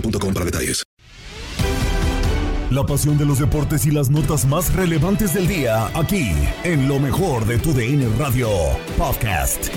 boostmobile.com para detalles. La pasión de los deportes y las notas más relevantes del día, aquí, en lo mejor de tu DN Radio Podcast.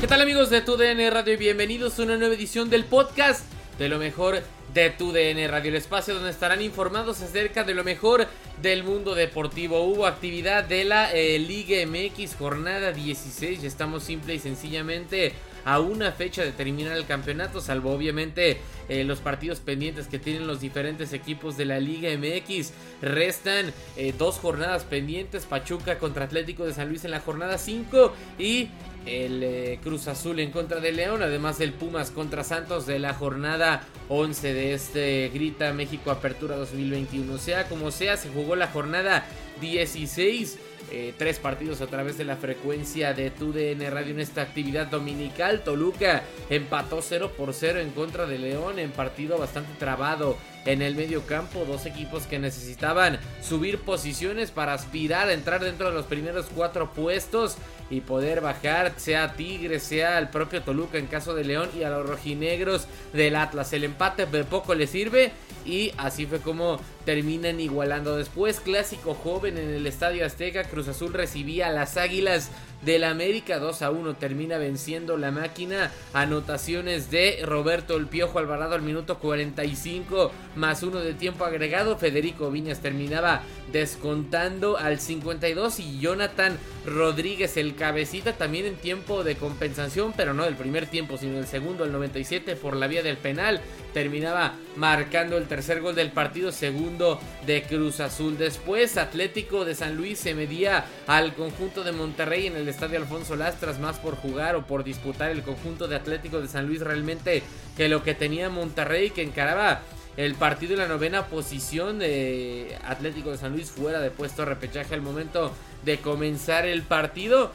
¿Qué tal amigos de TUDN Radio y bienvenidos a una nueva edición del podcast de lo mejor de TUDN Radio, el espacio donde estarán informados acerca de lo mejor del mundo deportivo. Hubo actividad de la eh, Liga MX jornada 16 y estamos simple y sencillamente a una fecha de terminar el campeonato, salvo obviamente eh, los partidos pendientes que tienen los diferentes equipos de la Liga MX. Restan eh, dos jornadas pendientes, Pachuca contra Atlético de San Luis en la jornada 5 y el eh, Cruz Azul en contra de León, además el Pumas contra Santos de la jornada 11 de este Grita México Apertura 2021. Sea como sea, se jugó la jornada 16. eh, tres partidos a través de la frecuencia de TUDN Radio en esta actividad dominical. Toluca empató 0 por 0 en contra de León en partido bastante trabado en el medio campo. Dos equipos que necesitaban subir posiciones para aspirar a entrar dentro de los primeros cuatro puestos y poder bajar, sea Tigre, sea el propio Toluca en caso de León y a los rojinegros del Atlas. El empate de poco le sirve y así fue como terminan igualando. Después, clásico joven en el Estadio Azteca, Cruz Azul recibía a las Águilas del América 2 a 1 termina venciendo la máquina anotaciones de Roberto El Piojo Alvarado al minuto 45 más uno de tiempo agregado Federico Viñas terminaba descontando al 52 y Jonathan Rodríguez el cabecita también en tiempo de compensación pero no del primer tiempo sino del segundo el 97 por la vía del penal. Terminaba marcando el tercer gol del partido segundo de Cruz Azul. Después Atlético de San Luis se medía al conjunto de Monterrey en el estadio Alfonso Lastras más por jugar o por disputar el conjunto de Atlético de San Luis realmente que lo que tenía Monterrey que encaraba el partido en la novena posición de Atlético de San Luis fuera de puesto repechaje al momento de comenzar el partido.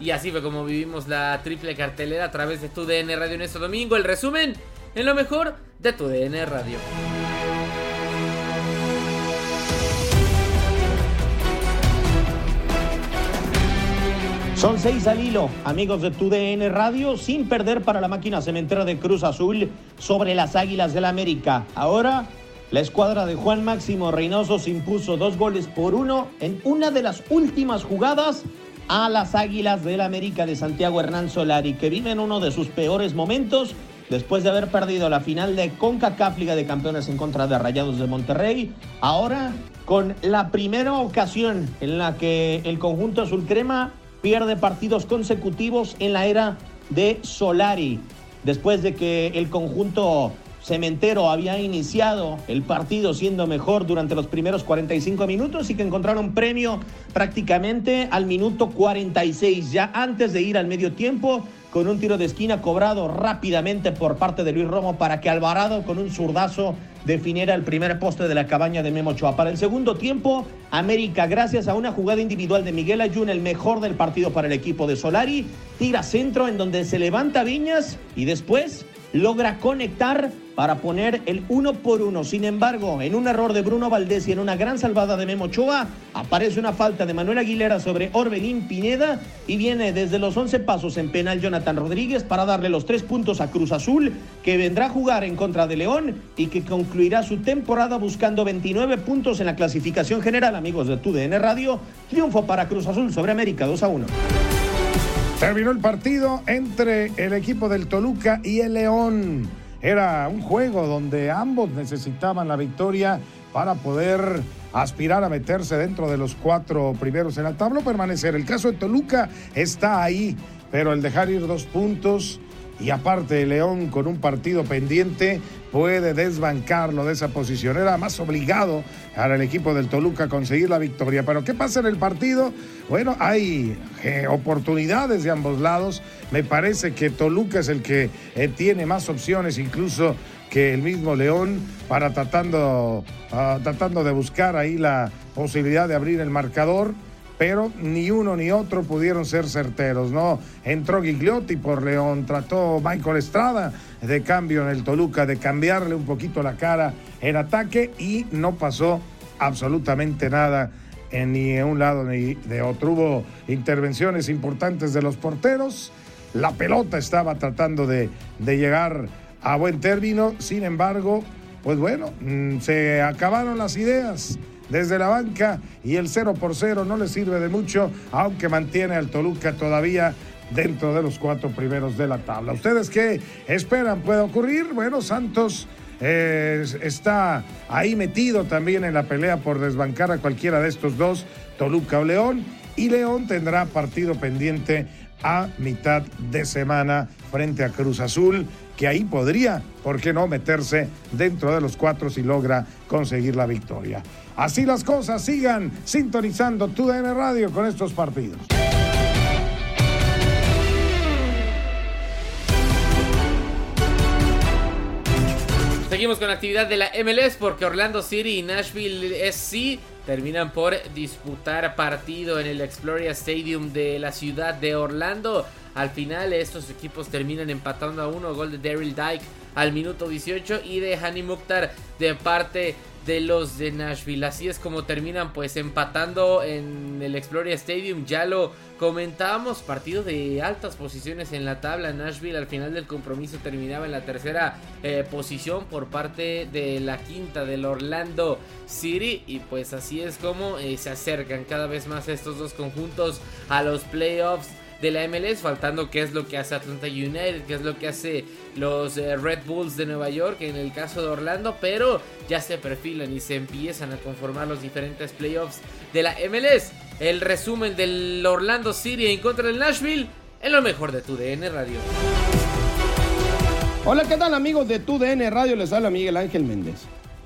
Y así fue como vivimos la triple cartelera a través de tu DN Radio en este domingo. El resumen en lo mejor de tu DN Radio. Son seis al hilo, amigos de TUDN Radio, sin perder para la máquina cementera de Cruz Azul sobre las Águilas del América. Ahora, la escuadra de Juan Máximo Reynoso se impuso dos goles por uno en una de las últimas jugadas a las Águilas del América de Santiago Hernán Solari, que viven uno de sus peores momentos después de haber perdido la final de CONCACAF Liga de Campeones en contra de Rayados de Monterrey. Ahora con la primera ocasión en la que el conjunto azul crema pierde partidos consecutivos en la era de Solari. Después de que el conjunto cementero había iniciado el partido siendo mejor durante los primeros 45 minutos y que encontraron premio prácticamente al minuto 46, ya antes de ir al medio tiempo con un tiro de esquina cobrado rápidamente por parte de Luis Romo para que Alvarado con un zurdazo definiera el primer poste de la cabaña de Memo Ochoa. Para el segundo tiempo, América, gracias a una jugada individual de Miguel Ayun, el mejor del partido para el equipo de Solari, tira centro en donde se levanta Viñas y después logra conectar para poner el uno por uno. Sin embargo, en un error de Bruno Valdés y en una gran salvada de Memo Ochoa, aparece una falta de Manuel Aguilera sobre Orbelín Pineda y viene desde los 11 pasos en penal Jonathan Rodríguez para darle los tres puntos a Cruz Azul, que vendrá a jugar en contra de León y que concluirá su temporada buscando 29 puntos en la clasificación general. Amigos de TUDN Radio, triunfo para Cruz Azul sobre América 2 a 1. Terminó el partido entre el equipo del Toluca y el León. Era un juego donde ambos necesitaban la victoria para poder aspirar a meterse dentro de los cuatro primeros en la tabla o permanecer. El caso de Toluca está ahí, pero el dejar ir dos puntos y aparte León con un partido pendiente puede desbancarlo de esa posición. Era más obligado para el equipo del Toluca a conseguir la victoria. Pero ¿qué pasa en el partido? Bueno, hay eh, oportunidades de ambos lados. Me parece que Toluca es el que eh, tiene más opciones incluso que el mismo León para tratando, ah, tratando de buscar ahí la posibilidad de abrir el marcador pero ni uno ni otro pudieron ser certeros, ¿no? Entró Gigliotti por León, trató Michael Estrada de cambio en el Toluca, de cambiarle un poquito la cara en ataque y no pasó absolutamente nada ni de un lado ni de otro. Hubo intervenciones importantes de los porteros, la pelota estaba tratando de, de llegar a buen término, sin embargo, pues bueno, mm, se acabaron las ideas desde la banca y el 0 por 0 no le sirve de mucho, aunque mantiene al Toluca todavía dentro de los cuatro primeros de la tabla. ¿Ustedes qué esperan puede ocurrir? Bueno, Santos eh, está ahí metido también en la pelea por desbancar a cualquiera de estos dos, Toluca o León, y León tendrá partido pendiente a mitad de semana frente a Cruz Azul, que ahí podría, ¿por qué no?, meterse dentro de los cuatro si logra conseguir la victoria. Así las cosas, sigan sintonizando tu DN Radio con estos partidos. Seguimos con la actividad de la MLS porque Orlando City y Nashville SC terminan por disputar partido en el Exploria Stadium de la ciudad de Orlando. Al final estos equipos terminan empatando a uno, gol de Daryl Dyke al minuto 18 y de Hani Mukhtar de parte de los de Nashville. Así es como terminan pues empatando en el Exploria Stadium. Ya lo comentábamos, partido de altas posiciones en la tabla. Nashville al final del compromiso terminaba en la tercera eh, posición por parte de la quinta del Orlando City. Y pues así es como eh, se acercan cada vez más estos dos conjuntos a los playoffs de la MLS, faltando qué es lo que hace Atlanta United, qué es lo que hace los eh, Red Bulls de Nueva York en el caso de Orlando, pero ya se perfilan y se empiezan a conformar los diferentes playoffs de la MLS. El resumen del Orlando City en contra del Nashville en lo mejor de tu DN Radio. Hola, ¿qué tal amigos de tu DN Radio? Les habla Miguel Ángel Méndez.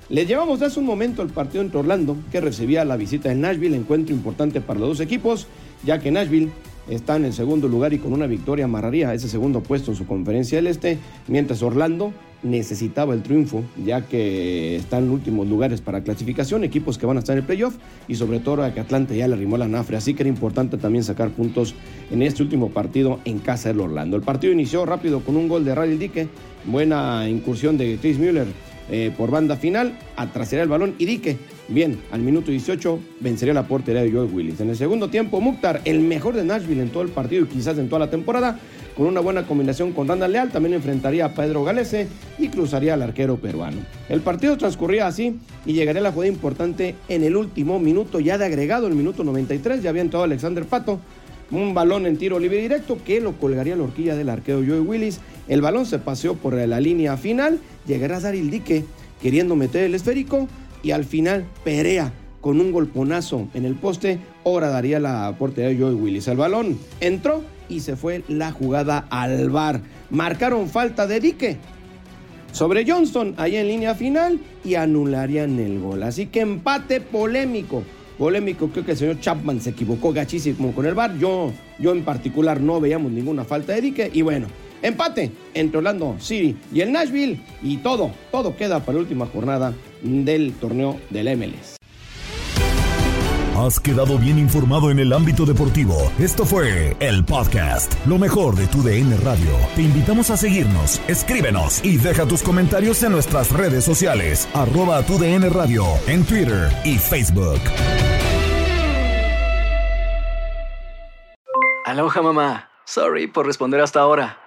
Les llevamos hace un momento el partido entre Orlando, que recibía la visita de Nashville, encuentro importante para los dos equipos, ya que Nashville está en el segundo lugar y con una victoria amarraría ese segundo puesto en su conferencia del Este, mientras Orlando necesitaba el triunfo, ya que están en últimos lugares para clasificación, equipos que van a estar en el playoff y sobre todo a que Atlanta ya le arrimó la nafre, así que era importante también sacar puntos en este último partido en casa del Orlando. El partido inició rápido con un gol de Riley Dique, buena incursión de Chris Müller eh, por banda final, atrasaría el balón y Dique, bien, al minuto 18 vencería la portería de Joe Willis. En el segundo tiempo, Mukhtar, el mejor de Nashville en todo el partido y quizás en toda la temporada, con una buena combinación con Randall Leal, también enfrentaría a Pedro Galese y cruzaría al arquero peruano. El partido transcurría así y llegaría la jugada importante en el último minuto ya de agregado, el minuto 93, ya había entrado Alexander Pato, un balón en tiro libre directo que lo colgaría la horquilla del arquero Joe Willis. El balón se paseó por la línea final, llegará Daryl Dique queriendo meter el esférico y al final Perea con un golponazo en el poste, ahora daría la portería de Joey Willis. El balón entró y se fue la jugada al bar. Marcaron falta de Dique sobre Johnston ahí en línea final y anularían el gol. Así que empate polémico. Polémico, creo que el señor Chapman se equivocó gachísimo con el bar. Yo, yo en particular no veíamos ninguna falta de Dique. Y bueno, empate entre Orlando City y el Nashville. Y todo, todo queda para la última jornada del torneo del MLS. Has quedado bien informado en el ámbito deportivo. Esto fue el podcast, lo mejor de tu DN Radio. Te invitamos a seguirnos, escríbenos y deja tus comentarios en nuestras redes sociales, arroba tu DN Radio, en Twitter y Facebook. Aloha mamá, sorry por responder hasta ahora.